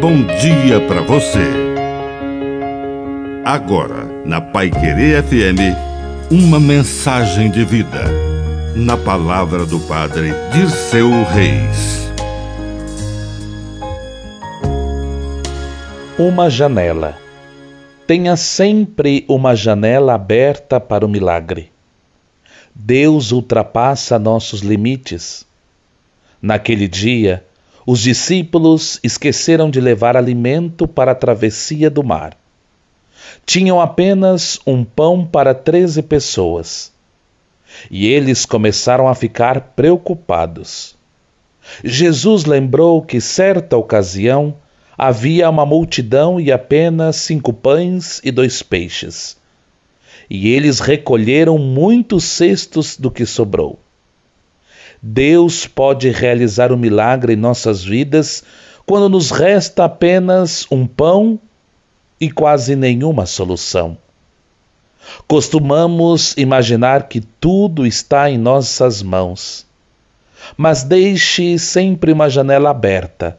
bom dia para você. Agora, na Pai Querer FM, uma mensagem de vida. Na palavra do Padre Dirceu Reis. Uma janela. Tenha sempre uma janela aberta para o milagre. Deus ultrapassa nossos limites. Naquele dia, os discípulos esqueceram de levar alimento para a travessia do mar. Tinham apenas um pão para treze pessoas. E eles começaram a ficar preocupados. Jesus lembrou que, certa ocasião, havia uma multidão e apenas cinco pães e dois peixes. E eles recolheram muitos cestos do que sobrou. Deus pode realizar o um milagre em nossas vidas quando nos resta apenas um pão e quase nenhuma solução. Costumamos imaginar que tudo está em nossas mãos, mas deixe sempre uma janela aberta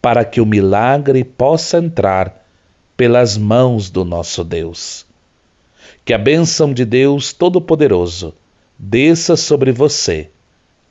para que o milagre possa entrar pelas mãos do nosso Deus. Que a bênção de Deus Todo-Poderoso desça sobre você,